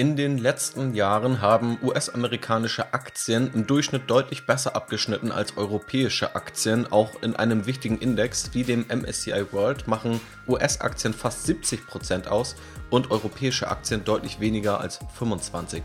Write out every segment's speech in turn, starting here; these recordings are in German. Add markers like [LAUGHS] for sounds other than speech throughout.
In den letzten Jahren haben US-amerikanische Aktien im Durchschnitt deutlich besser abgeschnitten als europäische Aktien. Auch in einem wichtigen Index wie dem MSCI World machen US-Aktien fast 70% aus und europäische Aktien deutlich weniger als 25%.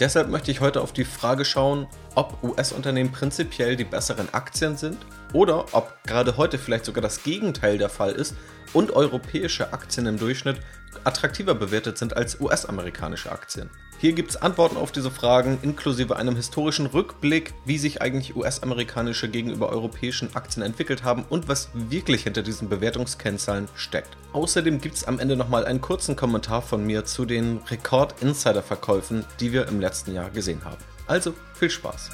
Deshalb möchte ich heute auf die Frage schauen, ob US-Unternehmen prinzipiell die besseren Aktien sind oder ob gerade heute vielleicht sogar das Gegenteil der Fall ist und europäische Aktien im Durchschnitt attraktiver bewertet sind als US-amerikanische Aktien. Hier gibt es Antworten auf diese Fragen, inklusive einem historischen Rückblick, wie sich eigentlich US-amerikanische gegenüber europäischen Aktien entwickelt haben und was wirklich hinter diesen Bewertungskennzahlen steckt. Außerdem gibt es am Ende nochmal einen kurzen Kommentar von mir zu den Rekord-Insider-Verkäufen, die wir im letzten Jahr gesehen haben. Also viel Spaß!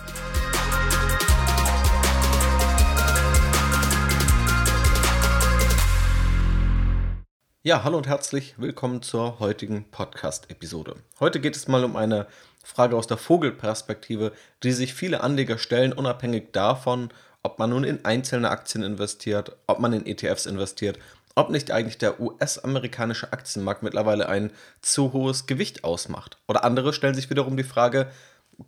Ja, hallo und herzlich willkommen zur heutigen Podcast-Episode. Heute geht es mal um eine Frage aus der Vogelperspektive, die sich viele Anleger stellen, unabhängig davon, ob man nun in einzelne Aktien investiert, ob man in ETFs investiert, ob nicht eigentlich der US-amerikanische Aktienmarkt mittlerweile ein zu hohes Gewicht ausmacht. Oder andere stellen sich wiederum die Frage,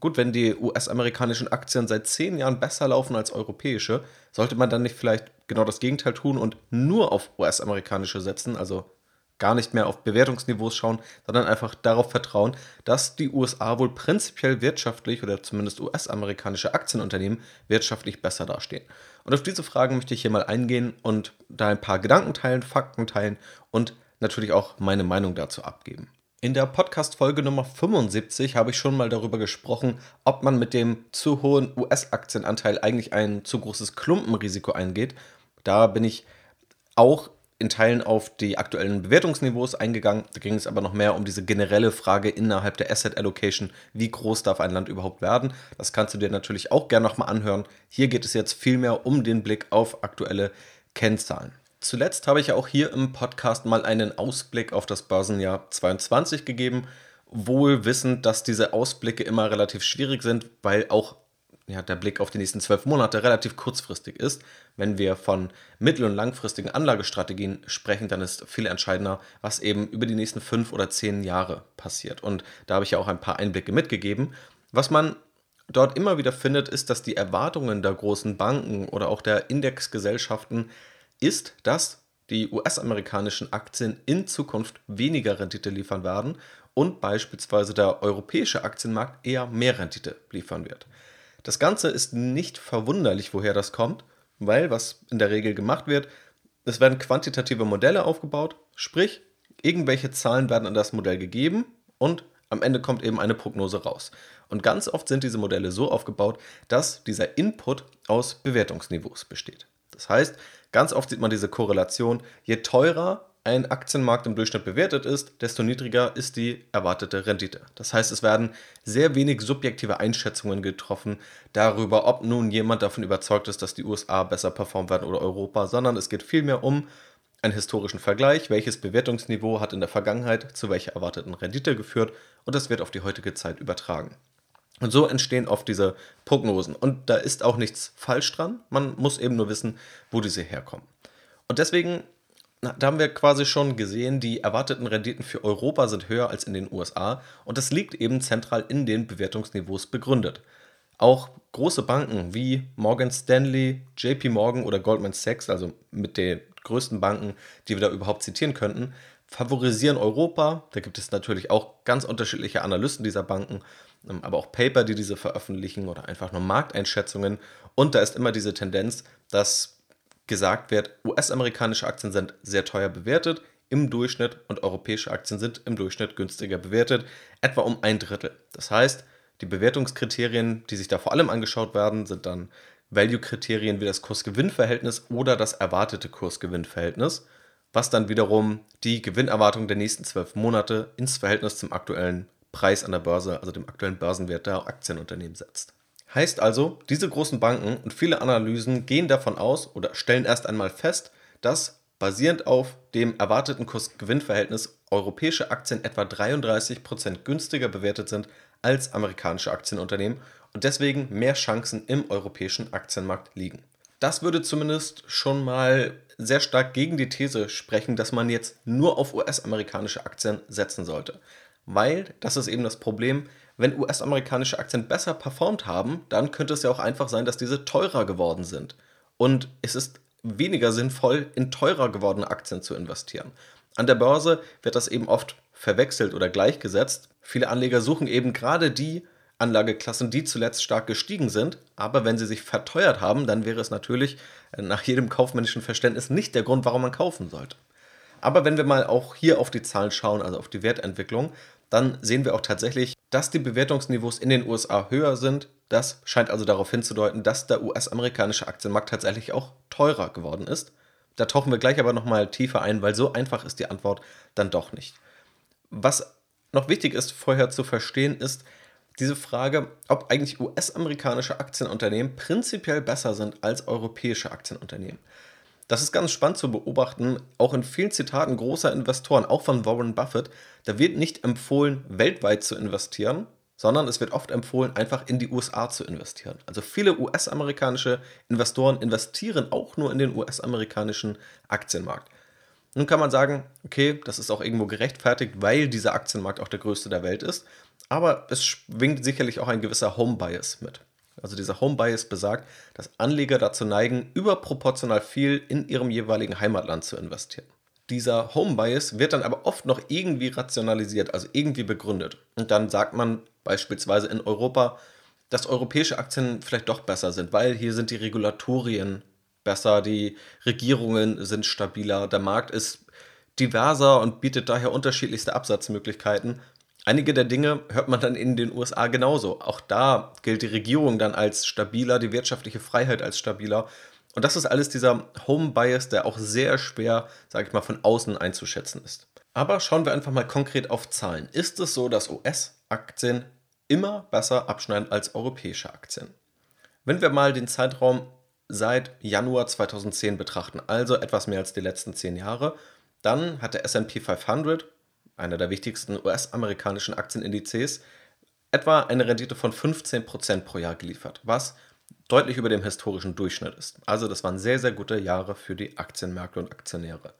gut, wenn die US-amerikanischen Aktien seit zehn Jahren besser laufen als europäische, sollte man dann nicht vielleicht genau das Gegenteil tun und nur auf US-amerikanische setzen, also gar nicht mehr auf Bewertungsniveaus schauen, sondern einfach darauf vertrauen, dass die USA wohl prinzipiell wirtschaftlich oder zumindest US-amerikanische Aktienunternehmen wirtschaftlich besser dastehen. Und auf diese Fragen möchte ich hier mal eingehen und da ein paar Gedanken teilen, Fakten teilen und natürlich auch meine Meinung dazu abgeben. In der Podcast-Folge Nummer 75 habe ich schon mal darüber gesprochen, ob man mit dem zu hohen US-Aktienanteil eigentlich ein zu großes Klumpenrisiko eingeht. Da bin ich auch in Teilen auf die aktuellen Bewertungsniveaus eingegangen. Da ging es aber noch mehr um diese generelle Frage innerhalb der Asset Allocation, wie groß darf ein Land überhaupt werden. Das kannst du dir natürlich auch gerne nochmal anhören. Hier geht es jetzt vielmehr um den Blick auf aktuelle Kennzahlen. Zuletzt habe ich ja auch hier im Podcast mal einen Ausblick auf das Börsenjahr 22 gegeben, wohl wissend, dass diese Ausblicke immer relativ schwierig sind, weil auch ja, der Blick auf die nächsten zwölf Monate relativ kurzfristig ist. Wenn wir von mittel- und langfristigen Anlagestrategien sprechen, dann ist viel entscheidender, was eben über die nächsten fünf oder zehn Jahre passiert. Und da habe ich ja auch ein paar Einblicke mitgegeben. Was man dort immer wieder findet, ist, dass die Erwartungen der großen Banken oder auch der Indexgesellschaften ist, dass die US-amerikanischen Aktien in Zukunft weniger Rendite liefern werden und beispielsweise der europäische Aktienmarkt eher mehr Rendite liefern wird. Das Ganze ist nicht verwunderlich, woher das kommt, weil was in der Regel gemacht wird, es werden quantitative Modelle aufgebaut, sprich, irgendwelche Zahlen werden an das Modell gegeben und am Ende kommt eben eine Prognose raus. Und ganz oft sind diese Modelle so aufgebaut, dass dieser Input aus Bewertungsniveaus besteht. Das heißt, ganz oft sieht man diese Korrelation, je teurer ein Aktienmarkt im Durchschnitt bewertet ist, desto niedriger ist die erwartete Rendite. Das heißt, es werden sehr wenig subjektive Einschätzungen getroffen darüber, ob nun jemand davon überzeugt ist, dass die USA besser performen werden oder Europa, sondern es geht vielmehr um einen historischen Vergleich, welches Bewertungsniveau hat in der Vergangenheit zu welcher erwarteten Rendite geführt und das wird auf die heutige Zeit übertragen. Und so entstehen oft diese Prognosen. Und da ist auch nichts falsch dran. Man muss eben nur wissen, wo diese herkommen. Und deswegen, da haben wir quasi schon gesehen, die erwarteten Renditen für Europa sind höher als in den USA. Und das liegt eben zentral in den Bewertungsniveaus begründet. Auch große Banken wie Morgan Stanley, JP Morgan oder Goldman Sachs, also mit den größten Banken, die wir da überhaupt zitieren könnten, favorisieren Europa. Da gibt es natürlich auch ganz unterschiedliche Analysten dieser Banken. Ähm, aber auch Paper, die diese veröffentlichen oder einfach nur Markteinschätzungen. Und da ist immer diese Tendenz, dass gesagt wird, US-amerikanische Aktien sind sehr teuer bewertet im Durchschnitt und europäische Aktien sind im Durchschnitt günstiger bewertet, etwa um ein Drittel. Das heißt, die Bewertungskriterien, die sich da vor allem angeschaut werden, sind dann Value-Kriterien wie das Kurs-Gewinn-Verhältnis oder das erwartete Kurs-Gewinn-Verhältnis, was dann wiederum die Gewinnerwartung der nächsten zwölf Monate ins Verhältnis zum aktuellen Preis an der Börse, also dem aktuellen Börsenwert der Aktienunternehmen setzt. Heißt also, diese großen Banken und viele Analysen gehen davon aus oder stellen erst einmal fest, dass basierend auf dem erwarteten Kurs-Gewinn-Verhältnis europäische Aktien etwa 33% günstiger bewertet sind als amerikanische Aktienunternehmen und deswegen mehr Chancen im europäischen Aktienmarkt liegen. Das würde zumindest schon mal sehr stark gegen die These sprechen, dass man jetzt nur auf US-amerikanische Aktien setzen sollte. Weil das ist eben das Problem, wenn US-amerikanische Aktien besser performt haben, dann könnte es ja auch einfach sein, dass diese teurer geworden sind. Und es ist weniger sinnvoll, in teurer gewordene Aktien zu investieren. An der Börse wird das eben oft verwechselt oder gleichgesetzt. Viele Anleger suchen eben gerade die Anlageklassen, die zuletzt stark gestiegen sind. Aber wenn sie sich verteuert haben, dann wäre es natürlich nach jedem kaufmännischen Verständnis nicht der Grund, warum man kaufen sollte. Aber wenn wir mal auch hier auf die Zahlen schauen, also auf die Wertentwicklung, dann sehen wir auch tatsächlich, dass die Bewertungsniveaus in den USA höher sind. Das scheint also darauf hinzudeuten, dass der US-amerikanische Aktienmarkt tatsächlich auch teurer geworden ist. Da tauchen wir gleich aber nochmal tiefer ein, weil so einfach ist die Antwort dann doch nicht. Was noch wichtig ist vorher zu verstehen, ist diese Frage, ob eigentlich US-amerikanische Aktienunternehmen prinzipiell besser sind als europäische Aktienunternehmen. Das ist ganz spannend zu beobachten, auch in vielen Zitaten großer Investoren, auch von Warren Buffett, da wird nicht empfohlen, weltweit zu investieren, sondern es wird oft empfohlen, einfach in die USA zu investieren. Also viele US-amerikanische Investoren investieren auch nur in den US-amerikanischen Aktienmarkt. Nun kann man sagen, okay, das ist auch irgendwo gerechtfertigt, weil dieser Aktienmarkt auch der größte der Welt ist, aber es schwingt sicherlich auch ein gewisser Home Bias mit. Also dieser Home Bias besagt, dass Anleger dazu neigen, überproportional viel in ihrem jeweiligen Heimatland zu investieren. Dieser Home Bias wird dann aber oft noch irgendwie rationalisiert, also irgendwie begründet. Und dann sagt man beispielsweise in Europa, dass europäische Aktien vielleicht doch besser sind, weil hier sind die Regulatorien besser, die Regierungen sind stabiler, der Markt ist diverser und bietet daher unterschiedlichste Absatzmöglichkeiten Einige der Dinge hört man dann in den USA genauso. Auch da gilt die Regierung dann als stabiler, die wirtschaftliche Freiheit als stabiler. Und das ist alles dieser Home Bias, der auch sehr schwer, sage ich mal, von außen einzuschätzen ist. Aber schauen wir einfach mal konkret auf Zahlen. Ist es so, dass US-Aktien immer besser abschneiden als europäische Aktien? Wenn wir mal den Zeitraum seit Januar 2010 betrachten, also etwas mehr als die letzten zehn Jahre, dann hat der SP 500 einer der wichtigsten US-amerikanischen Aktienindizes, etwa eine Rendite von 15% pro Jahr geliefert, was deutlich über dem historischen Durchschnitt ist. Also das waren sehr, sehr gute Jahre für die Aktienmärkte und Aktionäre.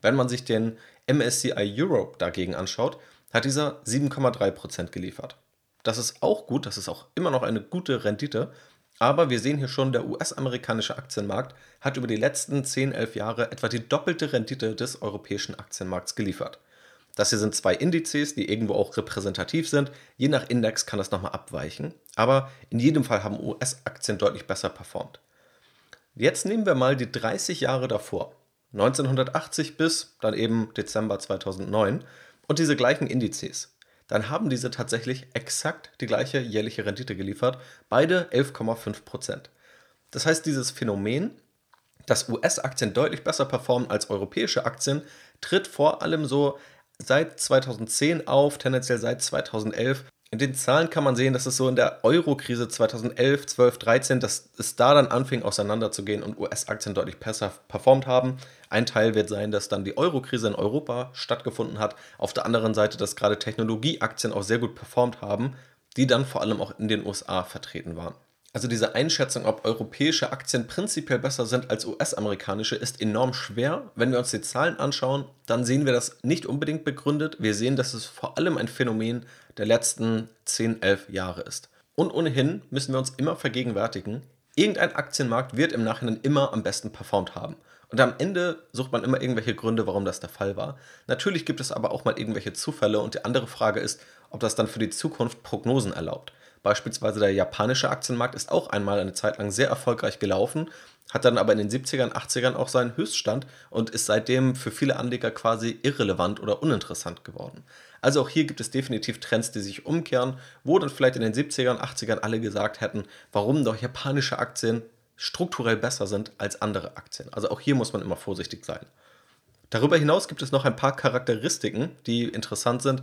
Wenn man sich den MSCI Europe dagegen anschaut, hat dieser 7,3% geliefert. Das ist auch gut, das ist auch immer noch eine gute Rendite, aber wir sehen hier schon, der US-amerikanische Aktienmarkt hat über die letzten 10, 11 Jahre etwa die doppelte Rendite des europäischen Aktienmarkts geliefert. Das hier sind zwei Indizes, die irgendwo auch repräsentativ sind. Je nach Index kann das nochmal abweichen. Aber in jedem Fall haben US-Aktien deutlich besser performt. Jetzt nehmen wir mal die 30 Jahre davor. 1980 bis dann eben Dezember 2009 und diese gleichen Indizes. Dann haben diese tatsächlich exakt die gleiche jährliche Rendite geliefert, beide 11,5%. Das heißt, dieses Phänomen, dass US-Aktien deutlich besser performen als europäische Aktien, tritt vor allem so seit 2010 auf, tendenziell seit 2011. In den Zahlen kann man sehen, dass es so in der Euro-Krise 2011, 12, 13, dass es da dann anfing auseinanderzugehen und US-Aktien deutlich besser performt haben. Ein Teil wird sein, dass dann die Euro-Krise in Europa stattgefunden hat. Auf der anderen Seite, dass gerade Technologieaktien auch sehr gut performt haben, die dann vor allem auch in den USA vertreten waren. Also diese Einschätzung, ob europäische Aktien prinzipiell besser sind als US-amerikanische, ist enorm schwer. Wenn wir uns die Zahlen anschauen, dann sehen wir das nicht unbedingt begründet. Wir sehen, dass es vor allem ein Phänomen der letzten 10, 11 Jahre ist. Und ohnehin müssen wir uns immer vergegenwärtigen, irgendein Aktienmarkt wird im Nachhinein immer am besten performt haben. Und am Ende sucht man immer irgendwelche Gründe, warum das der Fall war. Natürlich gibt es aber auch mal irgendwelche Zufälle und die andere Frage ist, ob das dann für die Zukunft Prognosen erlaubt. Beispielsweise der japanische Aktienmarkt ist auch einmal eine Zeit lang sehr erfolgreich gelaufen, hat dann aber in den 70ern, 80ern auch seinen Höchststand und ist seitdem für viele Anleger quasi irrelevant oder uninteressant geworden. Also auch hier gibt es definitiv Trends, die sich umkehren, wo dann vielleicht in den 70ern, 80ern alle gesagt hätten, warum doch japanische Aktien strukturell besser sind als andere Aktien. Also auch hier muss man immer vorsichtig sein. Darüber hinaus gibt es noch ein paar Charakteristiken, die interessant sind,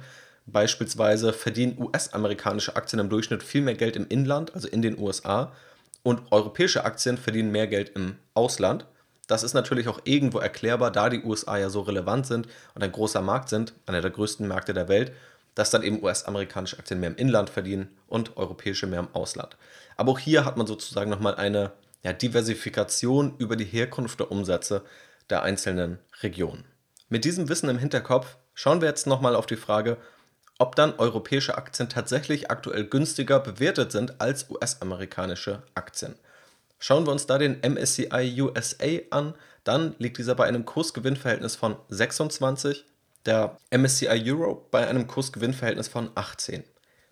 Beispielsweise verdienen US-amerikanische Aktien im Durchschnitt viel mehr Geld im Inland, also in den USA, und europäische Aktien verdienen mehr Geld im Ausland. Das ist natürlich auch irgendwo erklärbar, da die USA ja so relevant sind und ein großer Markt sind, einer der größten Märkte der Welt, dass dann eben US-amerikanische Aktien mehr im Inland verdienen und europäische mehr im Ausland. Aber auch hier hat man sozusagen nochmal eine ja, Diversifikation über die Herkunft der Umsätze der einzelnen Regionen. Mit diesem Wissen im Hinterkopf schauen wir jetzt nochmal auf die Frage, ob dann europäische Aktien tatsächlich aktuell günstiger bewertet sind als US-amerikanische Aktien. Schauen wir uns da den MSCI USA an, dann liegt dieser bei einem Kursgewinnverhältnis von 26, der MSCI Europe bei einem Kursgewinnverhältnis von 18.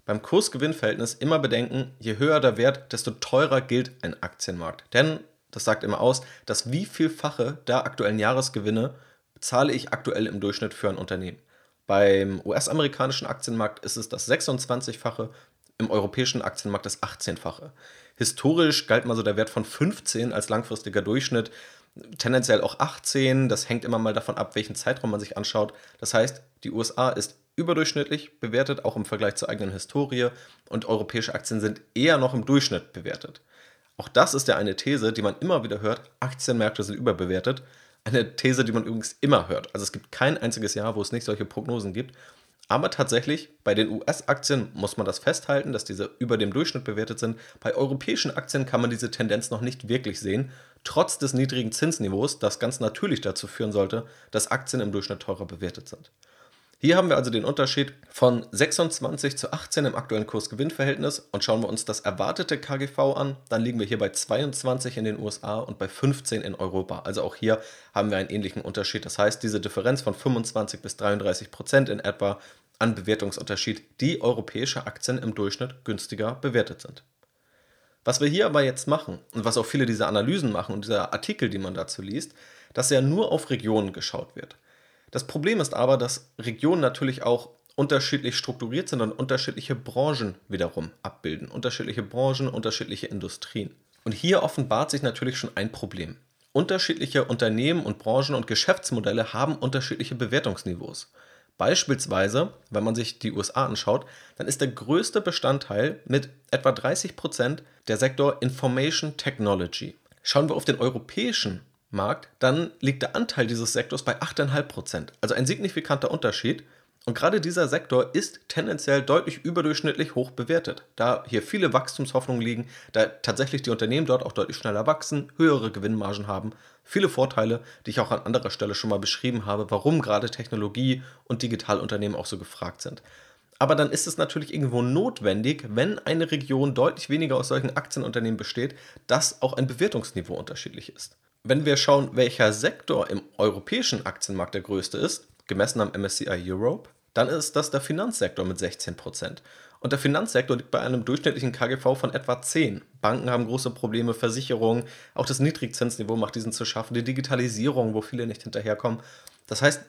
Beim Kursgewinnverhältnis immer bedenken, je höher der Wert, desto teurer gilt ein Aktienmarkt. Denn das sagt immer aus, dass wie vielfache der aktuellen Jahresgewinne zahle ich aktuell im Durchschnitt für ein Unternehmen. Beim US-amerikanischen Aktienmarkt ist es das 26-fache, im europäischen Aktienmarkt das 18-fache. Historisch galt mal so der Wert von 15 als langfristiger Durchschnitt, tendenziell auch 18. Das hängt immer mal davon ab, welchen Zeitraum man sich anschaut. Das heißt, die USA ist überdurchschnittlich bewertet, auch im Vergleich zur eigenen Historie, und europäische Aktien sind eher noch im Durchschnitt bewertet. Auch das ist ja eine These, die man immer wieder hört, Aktienmärkte sind überbewertet. Eine These, die man übrigens immer hört. Also es gibt kein einziges Jahr, wo es nicht solche Prognosen gibt. Aber tatsächlich, bei den US-Aktien muss man das festhalten, dass diese über dem Durchschnitt bewertet sind. Bei europäischen Aktien kann man diese Tendenz noch nicht wirklich sehen, trotz des niedrigen Zinsniveaus, das ganz natürlich dazu führen sollte, dass Aktien im Durchschnitt teurer bewertet sind. Hier haben wir also den Unterschied von 26 zu 18 im aktuellen Kurs-Gewinn-Verhältnis und schauen wir uns das erwartete KGV an, dann liegen wir hier bei 22 in den USA und bei 15 in Europa. Also auch hier haben wir einen ähnlichen Unterschied. Das heißt, diese Differenz von 25 bis 33 Prozent in etwa an Bewertungsunterschied, die europäische Aktien im Durchschnitt günstiger bewertet sind. Was wir hier aber jetzt machen und was auch viele dieser Analysen machen und dieser Artikel, die man dazu liest, dass ja nur auf Regionen geschaut wird. Das Problem ist aber, dass Regionen natürlich auch unterschiedlich strukturiert sind und unterschiedliche Branchen wiederum abbilden. Unterschiedliche Branchen, unterschiedliche Industrien. Und hier offenbart sich natürlich schon ein Problem. Unterschiedliche Unternehmen und Branchen und Geschäftsmodelle haben unterschiedliche Bewertungsniveaus. Beispielsweise, wenn man sich die USA anschaut, dann ist der größte Bestandteil mit etwa 30 Prozent der Sektor Information Technology. Schauen wir auf den europäischen Markt, dann liegt der Anteil dieses Sektors bei 8,5%. Also ein signifikanter Unterschied. Und gerade dieser Sektor ist tendenziell deutlich überdurchschnittlich hoch bewertet, da hier viele Wachstumshoffnungen liegen, da tatsächlich die Unternehmen dort auch deutlich schneller wachsen, höhere Gewinnmargen haben, viele Vorteile, die ich auch an anderer Stelle schon mal beschrieben habe, warum gerade Technologie- und Digitalunternehmen auch so gefragt sind. Aber dann ist es natürlich irgendwo notwendig, wenn eine Region deutlich weniger aus solchen Aktienunternehmen besteht, dass auch ein Bewertungsniveau unterschiedlich ist. Wenn wir schauen, welcher Sektor im europäischen Aktienmarkt der größte ist, gemessen am MSCI Europe, dann ist das der Finanzsektor mit 16%. Und der Finanzsektor liegt bei einem durchschnittlichen KGV von etwa 10. Banken haben große Probleme, Versicherungen, auch das Niedrigzinsniveau macht diesen zu schaffen, die Digitalisierung, wo viele nicht hinterherkommen. Das heißt,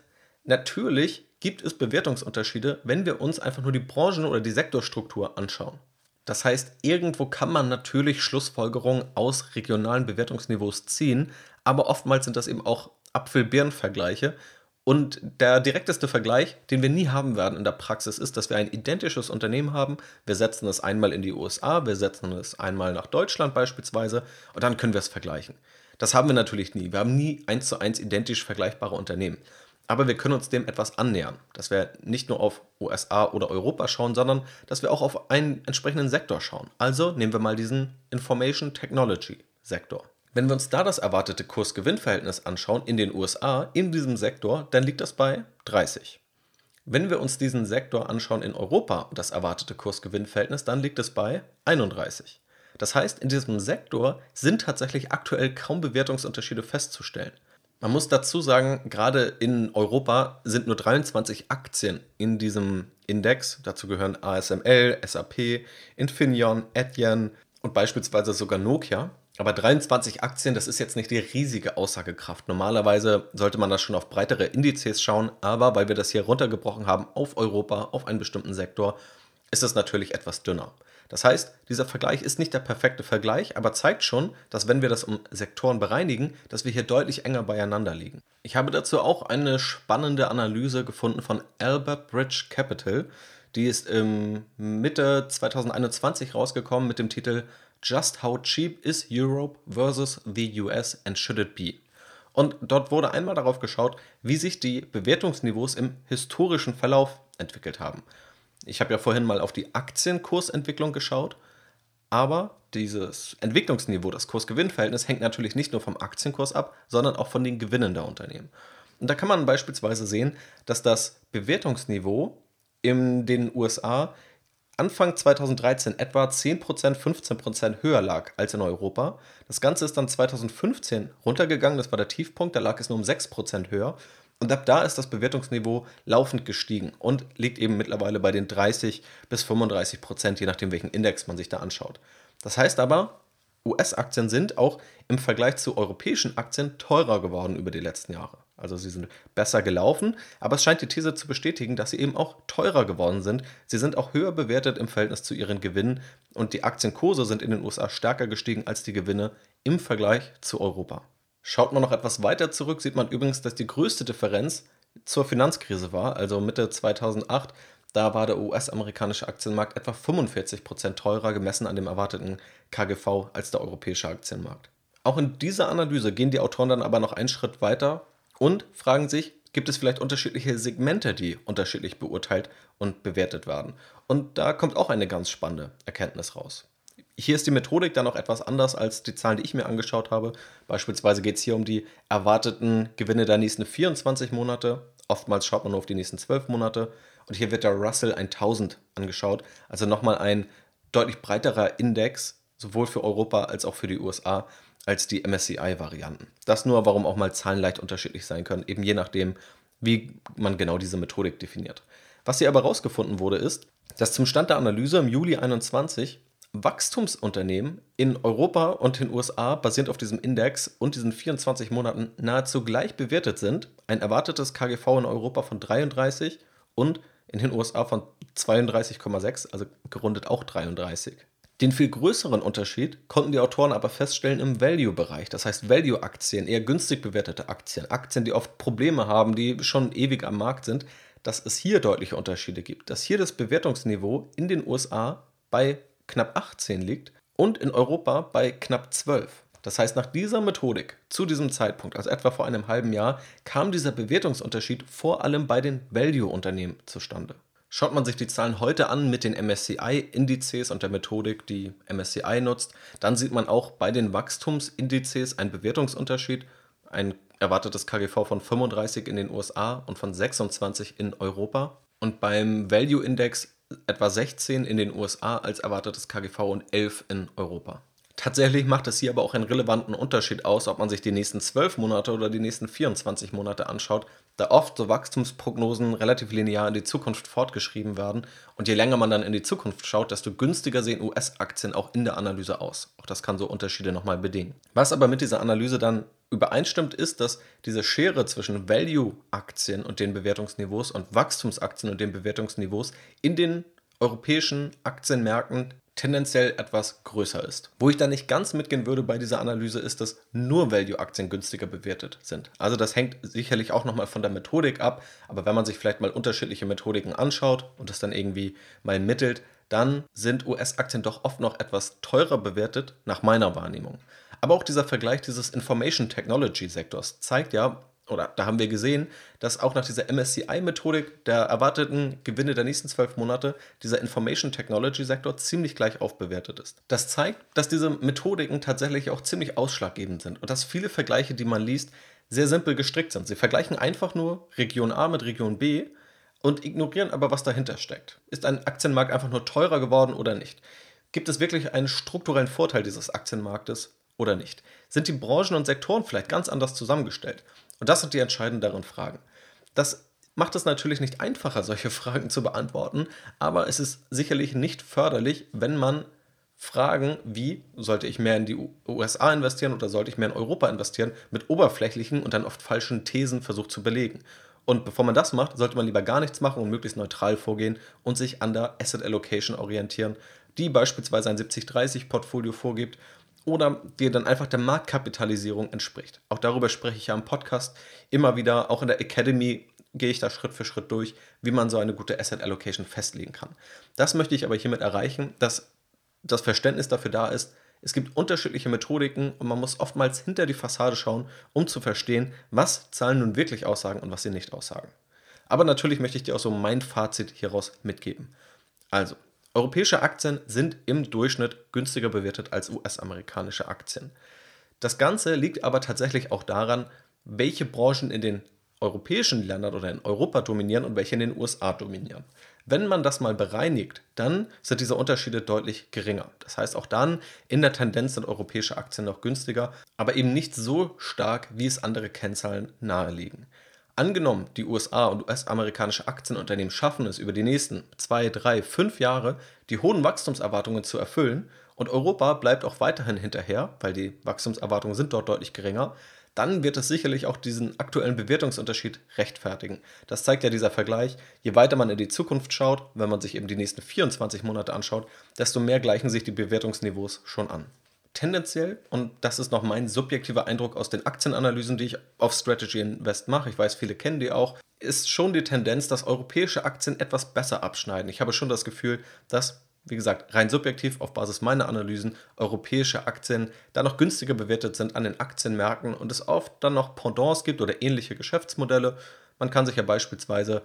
natürlich gibt es Bewertungsunterschiede, wenn wir uns einfach nur die Branchen- oder die Sektorstruktur anschauen. Das heißt, irgendwo kann man natürlich Schlussfolgerungen aus regionalen Bewertungsniveaus ziehen, aber oftmals sind das eben auch Apfel-Birnen-Vergleiche. Und der direkteste Vergleich, den wir nie haben werden in der Praxis, ist, dass wir ein identisches Unternehmen haben. Wir setzen es einmal in die USA, wir setzen es einmal nach Deutschland beispielsweise und dann können wir es vergleichen. Das haben wir natürlich nie. Wir haben nie eins zu eins identisch vergleichbare Unternehmen. Aber wir können uns dem etwas annähern, dass wir nicht nur auf USA oder Europa schauen, sondern dass wir auch auf einen entsprechenden Sektor schauen. Also nehmen wir mal diesen Information Technology Sektor. Wenn wir uns da das erwartete Kurs-Gewinn-Verhältnis anschauen in den USA, in diesem Sektor, dann liegt das bei 30. Wenn wir uns diesen Sektor anschauen in Europa das erwartete Kurs-Gewinn-Verhältnis, dann liegt es bei 31. Das heißt, in diesem Sektor sind tatsächlich aktuell kaum Bewertungsunterschiede festzustellen. Man muss dazu sagen, gerade in Europa sind nur 23 Aktien in diesem Index. Dazu gehören ASML, SAP, Infineon, Etienne und beispielsweise sogar Nokia. Aber 23 Aktien, das ist jetzt nicht die riesige Aussagekraft. Normalerweise sollte man das schon auf breitere Indizes schauen, aber weil wir das hier runtergebrochen haben auf Europa, auf einen bestimmten Sektor, ist es natürlich etwas dünner. Das heißt, dieser Vergleich ist nicht der perfekte Vergleich, aber zeigt schon, dass wenn wir das um Sektoren bereinigen, dass wir hier deutlich enger beieinander liegen. Ich habe dazu auch eine spannende Analyse gefunden von Albert Bridge Capital. Die ist im Mitte 2021 rausgekommen mit dem Titel Just How Cheap is Europe versus the US and Should It Be? Und dort wurde einmal darauf geschaut, wie sich die Bewertungsniveaus im historischen Verlauf entwickelt haben. Ich habe ja vorhin mal auf die Aktienkursentwicklung geschaut, aber dieses Entwicklungsniveau, das Kurs-Gewinn-Verhältnis, hängt natürlich nicht nur vom Aktienkurs ab, sondern auch von den Gewinnen der Unternehmen. Und da kann man beispielsweise sehen, dass das Bewertungsniveau in den USA Anfang 2013 etwa 10%, 15% höher lag als in Europa. Das Ganze ist dann 2015 runtergegangen, das war der Tiefpunkt, da lag es nur um 6% höher. Und ab da ist das Bewertungsniveau laufend gestiegen und liegt eben mittlerweile bei den 30 bis 35 Prozent, je nachdem, welchen Index man sich da anschaut. Das heißt aber, US-Aktien sind auch im Vergleich zu europäischen Aktien teurer geworden über die letzten Jahre. Also sie sind besser gelaufen, aber es scheint die These zu bestätigen, dass sie eben auch teurer geworden sind. Sie sind auch höher bewertet im Verhältnis zu ihren Gewinnen und die Aktienkurse sind in den USA stärker gestiegen als die Gewinne im Vergleich zu Europa. Schaut man noch etwas weiter zurück, sieht man übrigens, dass die größte Differenz zur Finanzkrise war, also Mitte 2008. Da war der US-amerikanische Aktienmarkt etwa 45% teurer gemessen an dem erwarteten KGV als der europäische Aktienmarkt. Auch in dieser Analyse gehen die Autoren dann aber noch einen Schritt weiter und fragen sich, gibt es vielleicht unterschiedliche Segmente, die unterschiedlich beurteilt und bewertet werden. Und da kommt auch eine ganz spannende Erkenntnis raus. Hier ist die Methodik dann auch etwas anders als die Zahlen, die ich mir angeschaut habe. Beispielsweise geht es hier um die erwarteten Gewinne der nächsten 24 Monate. Oftmals schaut man nur auf die nächsten 12 Monate. Und hier wird der Russell 1000 angeschaut. Also nochmal ein deutlich breiterer Index, sowohl für Europa als auch für die USA, als die MSCI-Varianten. Das nur, warum auch mal Zahlen leicht unterschiedlich sein können, eben je nachdem, wie man genau diese Methodik definiert. Was hier aber herausgefunden wurde, ist, dass zum Stand der Analyse im Juli 21 Wachstumsunternehmen in Europa und den USA basierend auf diesem Index und diesen 24 Monaten nahezu gleich bewertet sind. Ein erwartetes KGV in Europa von 33 und in den USA von 32,6, also gerundet auch 33. Den viel größeren Unterschied konnten die Autoren aber feststellen im Value-Bereich, das heißt Value-Aktien, eher günstig bewertete Aktien, Aktien, die oft Probleme haben, die schon ewig am Markt sind, dass es hier deutliche Unterschiede gibt, dass hier das Bewertungsniveau in den USA bei knapp 18 liegt und in Europa bei knapp 12. Das heißt, nach dieser Methodik zu diesem Zeitpunkt, also etwa vor einem halben Jahr, kam dieser Bewertungsunterschied vor allem bei den Value-Unternehmen zustande. Schaut man sich die Zahlen heute an mit den MSCI-Indizes und der Methodik, die MSCI nutzt, dann sieht man auch bei den Wachstumsindizes einen Bewertungsunterschied, ein erwartetes KGV von 35 in den USA und von 26 in Europa. Und beim Value Index etwa 16 in den USA als erwartetes KGV und 11 in Europa. Tatsächlich macht es hier aber auch einen relevanten Unterschied aus, ob man sich die nächsten 12 Monate oder die nächsten 24 Monate anschaut, da oft so Wachstumsprognosen relativ linear in die Zukunft fortgeschrieben werden und je länger man dann in die Zukunft schaut, desto günstiger sehen US-Aktien auch in der Analyse aus. Auch das kann so Unterschiede nochmal bedingen. Was aber mit dieser Analyse dann übereinstimmt, ist, dass diese Schere zwischen Value-Aktien und den Bewertungsniveaus und Wachstumsaktien und den Bewertungsniveaus in den europäischen Aktienmärkten tendenziell etwas größer ist. Wo ich da nicht ganz mitgehen würde bei dieser Analyse ist, dass nur Value-Aktien günstiger bewertet sind. Also das hängt sicherlich auch nochmal von der Methodik ab, aber wenn man sich vielleicht mal unterschiedliche Methodiken anschaut und das dann irgendwie mal mittelt, dann sind US-Aktien doch oft noch etwas teurer bewertet, nach meiner Wahrnehmung. Aber auch dieser Vergleich dieses Information Technology Sektors zeigt ja, oder da haben wir gesehen, dass auch nach dieser MSCI-Methodik der erwarteten Gewinne der nächsten zwölf Monate dieser Information Technology Sektor ziemlich gleich aufbewertet ist. Das zeigt, dass diese Methodiken tatsächlich auch ziemlich ausschlaggebend sind und dass viele Vergleiche, die man liest, sehr simpel gestrickt sind. Sie vergleichen einfach nur Region A mit Region B und ignorieren aber, was dahinter steckt. Ist ein Aktienmarkt einfach nur teurer geworden oder nicht? Gibt es wirklich einen strukturellen Vorteil dieses Aktienmarktes oder nicht? Sind die Branchen und Sektoren vielleicht ganz anders zusammengestellt? Und das sind die entscheidenderen Fragen. Das macht es natürlich nicht einfacher, solche [LAUGHS] Fragen zu beantworten, aber es ist sicherlich nicht förderlich, wenn man Fragen wie, sollte ich mehr in die USA investieren oder sollte ich mehr in Europa investieren, mit oberflächlichen und dann oft falschen Thesen versucht zu belegen. Und bevor man das macht, sollte man lieber gar nichts machen und möglichst neutral vorgehen und sich an der Asset Allocation orientieren, die beispielsweise ein 70-30-Portfolio vorgibt oder die dann einfach der Marktkapitalisierung entspricht. Auch darüber spreche ich ja im Podcast immer wieder. Auch in der Academy gehe ich da Schritt für Schritt durch, wie man so eine gute Asset Allocation festlegen kann. Das möchte ich aber hiermit erreichen, dass das Verständnis dafür da ist, es gibt unterschiedliche Methodiken und man muss oftmals hinter die Fassade schauen, um zu verstehen, was Zahlen nun wirklich aussagen und was sie nicht aussagen. Aber natürlich möchte ich dir auch so mein Fazit hieraus mitgeben. Also, Europäische Aktien sind im Durchschnitt günstiger bewertet als US-amerikanische Aktien. Das Ganze liegt aber tatsächlich auch daran, welche Branchen in den europäischen Ländern oder in Europa dominieren und welche in den USA dominieren. Wenn man das mal bereinigt, dann sind diese Unterschiede deutlich geringer. Das heißt, auch dann in der Tendenz sind europäische Aktien noch günstiger, aber eben nicht so stark, wie es andere Kennzahlen naheliegen. Angenommen, die USA und US-amerikanische Aktienunternehmen schaffen es über die nächsten zwei, drei, fünf Jahre, die hohen Wachstumserwartungen zu erfüllen und Europa bleibt auch weiterhin hinterher, weil die Wachstumserwartungen sind dort deutlich geringer, dann wird es sicherlich auch diesen aktuellen Bewertungsunterschied rechtfertigen. Das zeigt ja dieser Vergleich. Je weiter man in die Zukunft schaut, wenn man sich eben die nächsten 24 Monate anschaut, desto mehr gleichen sich die Bewertungsniveaus schon an. Tendenziell, und das ist noch mein subjektiver Eindruck aus den Aktienanalysen, die ich auf Strategy Invest mache, ich weiß, viele kennen die auch, ist schon die Tendenz, dass europäische Aktien etwas besser abschneiden. Ich habe schon das Gefühl, dass wie gesagt, rein subjektiv auf Basis meiner Analysen europäische Aktien da noch günstiger bewertet sind an den Aktienmärkten und es oft dann noch Pendants gibt oder ähnliche Geschäftsmodelle. Man kann sich ja beispielsweise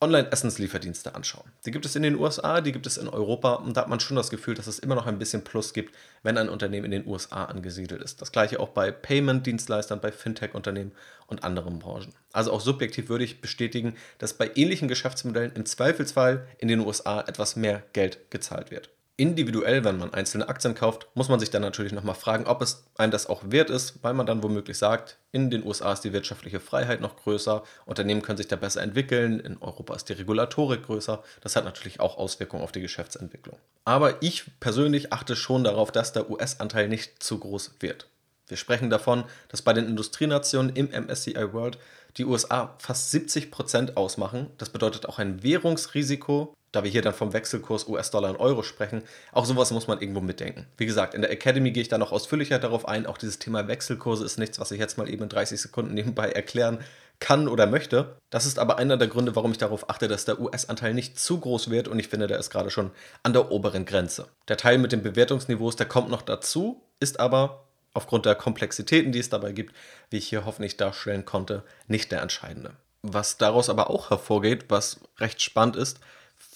Online-Essenslieferdienste anschauen. Die gibt es in den USA, die gibt es in Europa und da hat man schon das Gefühl, dass es immer noch ein bisschen Plus gibt, wenn ein Unternehmen in den USA angesiedelt ist. Das gleiche auch bei Payment-Dienstleistern, bei Fintech-Unternehmen und anderen Branchen. Also auch subjektiv würde ich bestätigen, dass bei ähnlichen Geschäftsmodellen im Zweifelsfall in den USA etwas mehr Geld gezahlt wird individuell, wenn man einzelne Aktien kauft, muss man sich dann natürlich nochmal fragen, ob es einem das auch wert ist, weil man dann womöglich sagt, in den USA ist die wirtschaftliche Freiheit noch größer, Unternehmen können sich da besser entwickeln, in Europa ist die Regulatorik größer. Das hat natürlich auch Auswirkungen auf die Geschäftsentwicklung. Aber ich persönlich achte schon darauf, dass der US-Anteil nicht zu groß wird. Wir sprechen davon, dass bei den Industrienationen im MSCI World die USA fast 70 Prozent ausmachen. Das bedeutet auch ein Währungsrisiko da wir hier dann vom Wechselkurs US-Dollar und Euro sprechen, auch sowas muss man irgendwo mitdenken. Wie gesagt, in der Academy gehe ich da noch ausführlicher darauf ein. Auch dieses Thema Wechselkurse ist nichts, was ich jetzt mal eben in 30 Sekunden nebenbei erklären kann oder möchte. Das ist aber einer der Gründe, warum ich darauf achte, dass der US-Anteil nicht zu groß wird und ich finde, der ist gerade schon an der oberen Grenze. Der Teil mit den Bewertungsniveaus, der kommt noch dazu, ist aber aufgrund der Komplexitäten, die es dabei gibt, wie ich hier hoffentlich darstellen konnte, nicht der entscheidende. Was daraus aber auch hervorgeht, was recht spannend ist,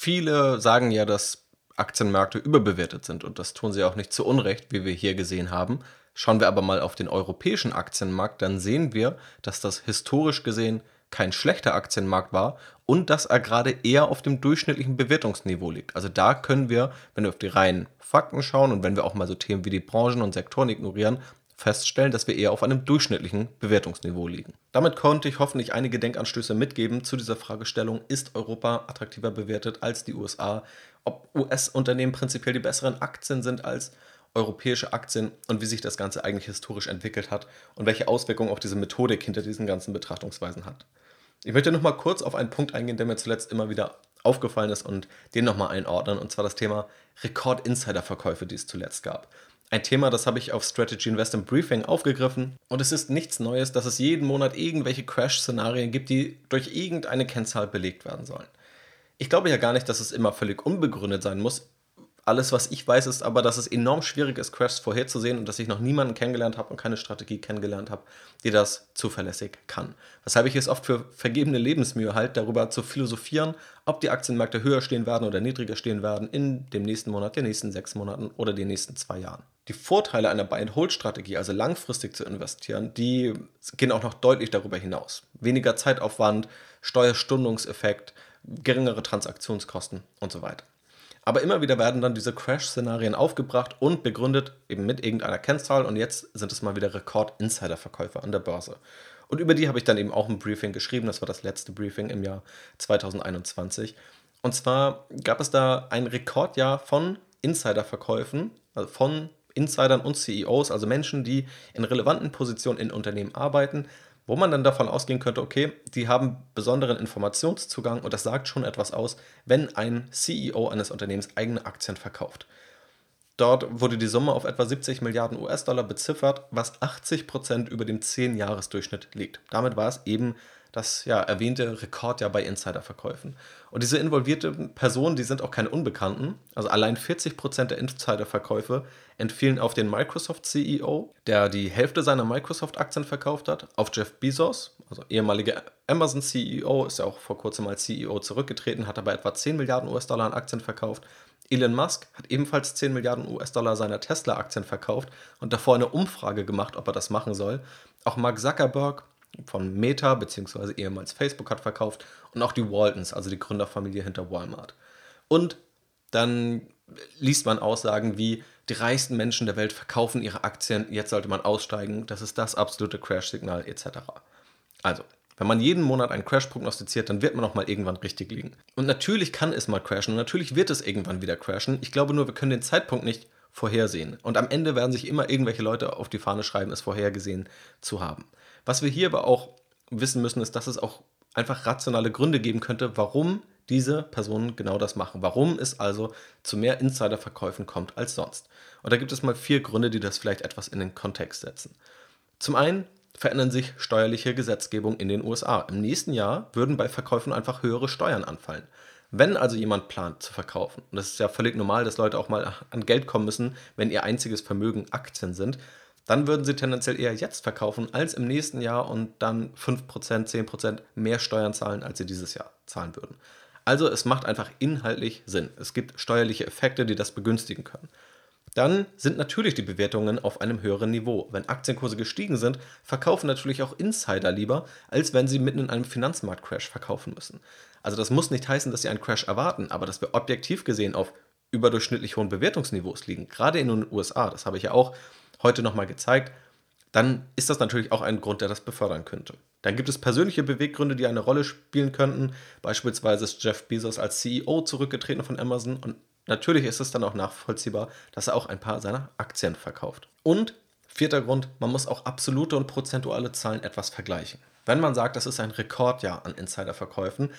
Viele sagen ja, dass Aktienmärkte überbewertet sind und das tun sie auch nicht zu Unrecht, wie wir hier gesehen haben. Schauen wir aber mal auf den europäischen Aktienmarkt, dann sehen wir, dass das historisch gesehen kein schlechter Aktienmarkt war und dass er gerade eher auf dem durchschnittlichen Bewertungsniveau liegt. Also da können wir, wenn wir auf die reinen Fakten schauen und wenn wir auch mal so Themen wie die Branchen und Sektoren ignorieren, feststellen, dass wir eher auf einem durchschnittlichen Bewertungsniveau liegen. Damit konnte ich hoffentlich einige Denkanstöße mitgeben zu dieser Fragestellung, ist Europa attraktiver bewertet als die USA, ob US-Unternehmen prinzipiell die besseren Aktien sind als europäische Aktien und wie sich das Ganze eigentlich historisch entwickelt hat und welche Auswirkungen auch diese Methodik hinter diesen ganzen Betrachtungsweisen hat. Ich möchte noch mal kurz auf einen Punkt eingehen, der mir zuletzt immer wieder aufgefallen ist und den nochmal einordnen, und zwar das Thema Rekord-Insider-Verkäufe, die es zuletzt gab. Ein Thema, das habe ich auf Strategy Invest im Briefing aufgegriffen. Und es ist nichts Neues, dass es jeden Monat irgendwelche Crash-Szenarien gibt, die durch irgendeine Kennzahl belegt werden sollen. Ich glaube ja gar nicht, dass es immer völlig unbegründet sein muss. Alles, was ich weiß, ist aber, dass es enorm schwierig ist, Crashs vorherzusehen und dass ich noch niemanden kennengelernt habe und keine Strategie kennengelernt habe, die das zuverlässig kann. Weshalb ich es oft für vergebene Lebensmühe halte, darüber zu philosophieren, ob die Aktienmärkte höher stehen werden oder niedriger stehen werden in dem nächsten Monat, den nächsten sechs Monaten oder den nächsten zwei Jahren. Die Vorteile einer Buy-and-Hold-Strategie, also langfristig zu investieren, die gehen auch noch deutlich darüber hinaus. Weniger Zeitaufwand, Steuerstundungseffekt, geringere Transaktionskosten und so weiter. Aber immer wieder werden dann diese Crash-Szenarien aufgebracht und begründet, eben mit irgendeiner Kennzahl. Und jetzt sind es mal wieder Rekord-Insider-Verkäufe an der Börse. Und über die habe ich dann eben auch ein Briefing geschrieben. Das war das letzte Briefing im Jahr 2021. Und zwar gab es da ein Rekordjahr von Insider-Verkäufen, also von Insidern und CEOs, also Menschen, die in relevanten Positionen in Unternehmen arbeiten, wo man dann davon ausgehen könnte, okay, die haben besonderen Informationszugang und das sagt schon etwas aus, wenn ein CEO eines Unternehmens eigene Aktien verkauft. Dort wurde die Summe auf etwa 70 Milliarden US-Dollar beziffert, was 80 Prozent über dem 10-Jahres-Durchschnitt liegt. Damit war es eben das ja, erwähnte Rekordjahr bei Insiderverkäufen. Und diese involvierten Personen, die sind auch keine Unbekannten. Also allein 40% der Insiderverkäufe entfielen auf den Microsoft-CEO, der die Hälfte seiner Microsoft-Aktien verkauft hat, auf Jeff Bezos, also ehemaliger Amazon-CEO, ist ja auch vor kurzem als CEO zurückgetreten, hat aber etwa 10 Milliarden US-Dollar an Aktien verkauft. Elon Musk hat ebenfalls 10 Milliarden US-Dollar seiner Tesla-Aktien verkauft und davor eine Umfrage gemacht, ob er das machen soll. Auch Mark Zuckerberg von Meta bzw. ehemals Facebook hat verkauft und auch die Waltons, also die Gründerfamilie hinter Walmart. Und dann liest man Aussagen wie, die reichsten Menschen der Welt verkaufen ihre Aktien, jetzt sollte man aussteigen, das ist das absolute Crash-Signal etc. Also, wenn man jeden Monat einen Crash prognostiziert, dann wird man auch mal irgendwann richtig liegen. Und natürlich kann es mal crashen und natürlich wird es irgendwann wieder crashen. Ich glaube nur, wir können den Zeitpunkt nicht vorhersehen. Und am Ende werden sich immer irgendwelche Leute auf die Fahne schreiben, es vorhergesehen zu haben. Was wir hier aber auch wissen müssen, ist, dass es auch einfach rationale Gründe geben könnte, warum diese Personen genau das machen. Warum es also zu mehr Insiderverkäufen kommt als sonst. Und da gibt es mal vier Gründe, die das vielleicht etwas in den Kontext setzen. Zum einen verändern sich steuerliche Gesetzgebung in den USA. Im nächsten Jahr würden bei Verkäufen einfach höhere Steuern anfallen. Wenn also jemand plant zu verkaufen, und das ist ja völlig normal, dass Leute auch mal an Geld kommen müssen, wenn ihr einziges Vermögen Aktien sind, dann würden sie tendenziell eher jetzt verkaufen als im nächsten Jahr und dann 5%, 10% mehr Steuern zahlen, als sie dieses Jahr zahlen würden. Also es macht einfach inhaltlich Sinn. Es gibt steuerliche Effekte, die das begünstigen können. Dann sind natürlich die Bewertungen auf einem höheren Niveau. Wenn Aktienkurse gestiegen sind, verkaufen natürlich auch Insider lieber, als wenn sie mitten in einem Finanzmarktcrash verkaufen müssen. Also das muss nicht heißen, dass sie einen Crash erwarten, aber dass wir objektiv gesehen auf überdurchschnittlich hohen Bewertungsniveaus liegen, gerade in den USA, das habe ich ja auch heute nochmal gezeigt, dann ist das natürlich auch ein Grund, der das befördern könnte. Dann gibt es persönliche Beweggründe, die eine Rolle spielen könnten. Beispielsweise ist Jeff Bezos als CEO zurückgetreten von Amazon und natürlich ist es dann auch nachvollziehbar, dass er auch ein paar seiner Aktien verkauft. Und vierter Grund, man muss auch absolute und prozentuale Zahlen etwas vergleichen. Wenn man sagt, das ist ein Rekordjahr an Insiderverkäufen,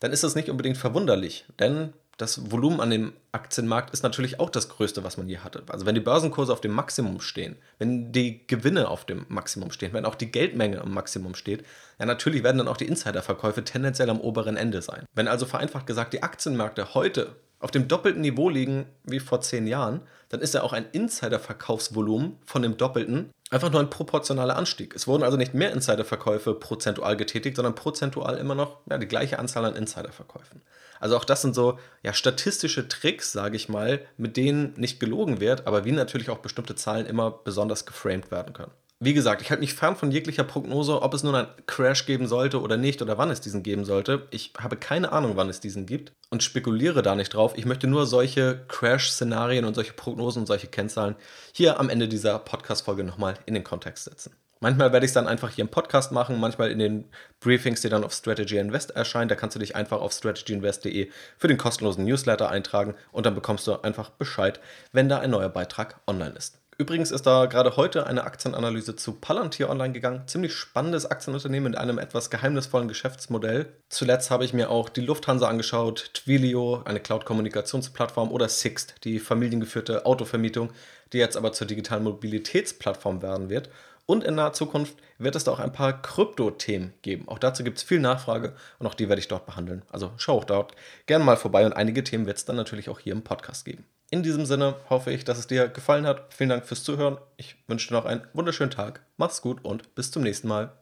dann ist das nicht unbedingt verwunderlich, denn das Volumen an dem Aktienmarkt ist natürlich auch das größte, was man je hatte. Also wenn die Börsenkurse auf dem Maximum stehen, wenn die Gewinne auf dem Maximum stehen, wenn auch die Geldmenge am Maximum steht, ja natürlich werden dann auch die Insiderverkäufe tendenziell am oberen Ende sein. Wenn also vereinfacht gesagt die Aktienmärkte heute auf dem doppelten Niveau liegen wie vor zehn Jahren, dann ist ja auch ein Insiderverkaufsvolumen von dem doppelten einfach nur ein proportionaler Anstieg. Es wurden also nicht mehr Insiderverkäufe prozentual getätigt, sondern prozentual immer noch ja, die gleiche Anzahl an Insiderverkäufen. Also auch das sind so ja, statistische Tricks, sage ich mal, mit denen nicht gelogen wird, aber wie natürlich auch bestimmte Zahlen immer besonders geframed werden können. Wie gesagt, ich halte mich fern von jeglicher Prognose, ob es nun einen Crash geben sollte oder nicht oder wann es diesen geben sollte. Ich habe keine Ahnung, wann es diesen gibt und spekuliere da nicht drauf. Ich möchte nur solche Crash-Szenarien und solche Prognosen und solche Kennzahlen hier am Ende dieser Podcast-Folge nochmal in den Kontext setzen. Manchmal werde ich es dann einfach hier im Podcast machen, manchmal in den Briefings, die dann auf Strategy Invest erscheinen. Da kannst du dich einfach auf strategyinvest.de für den kostenlosen Newsletter eintragen und dann bekommst du einfach Bescheid, wenn da ein neuer Beitrag online ist. Übrigens ist da gerade heute eine Aktienanalyse zu Palantir online gegangen. Ziemlich spannendes Aktienunternehmen mit einem etwas geheimnisvollen Geschäftsmodell. Zuletzt habe ich mir auch die Lufthansa angeschaut, Twilio, eine Cloud-Kommunikationsplattform oder Sixt, die familiengeführte Autovermietung, die jetzt aber zur digitalen Mobilitätsplattform werden wird. Und in naher Zukunft wird es da auch ein paar Krypto-Themen geben. Auch dazu gibt es viel Nachfrage und auch die werde ich dort behandeln. Also schau auch dort gerne mal vorbei und einige Themen wird es dann natürlich auch hier im Podcast geben. In diesem Sinne hoffe ich, dass es dir gefallen hat. Vielen Dank fürs Zuhören. Ich wünsche dir noch einen wunderschönen Tag. Mach's gut und bis zum nächsten Mal.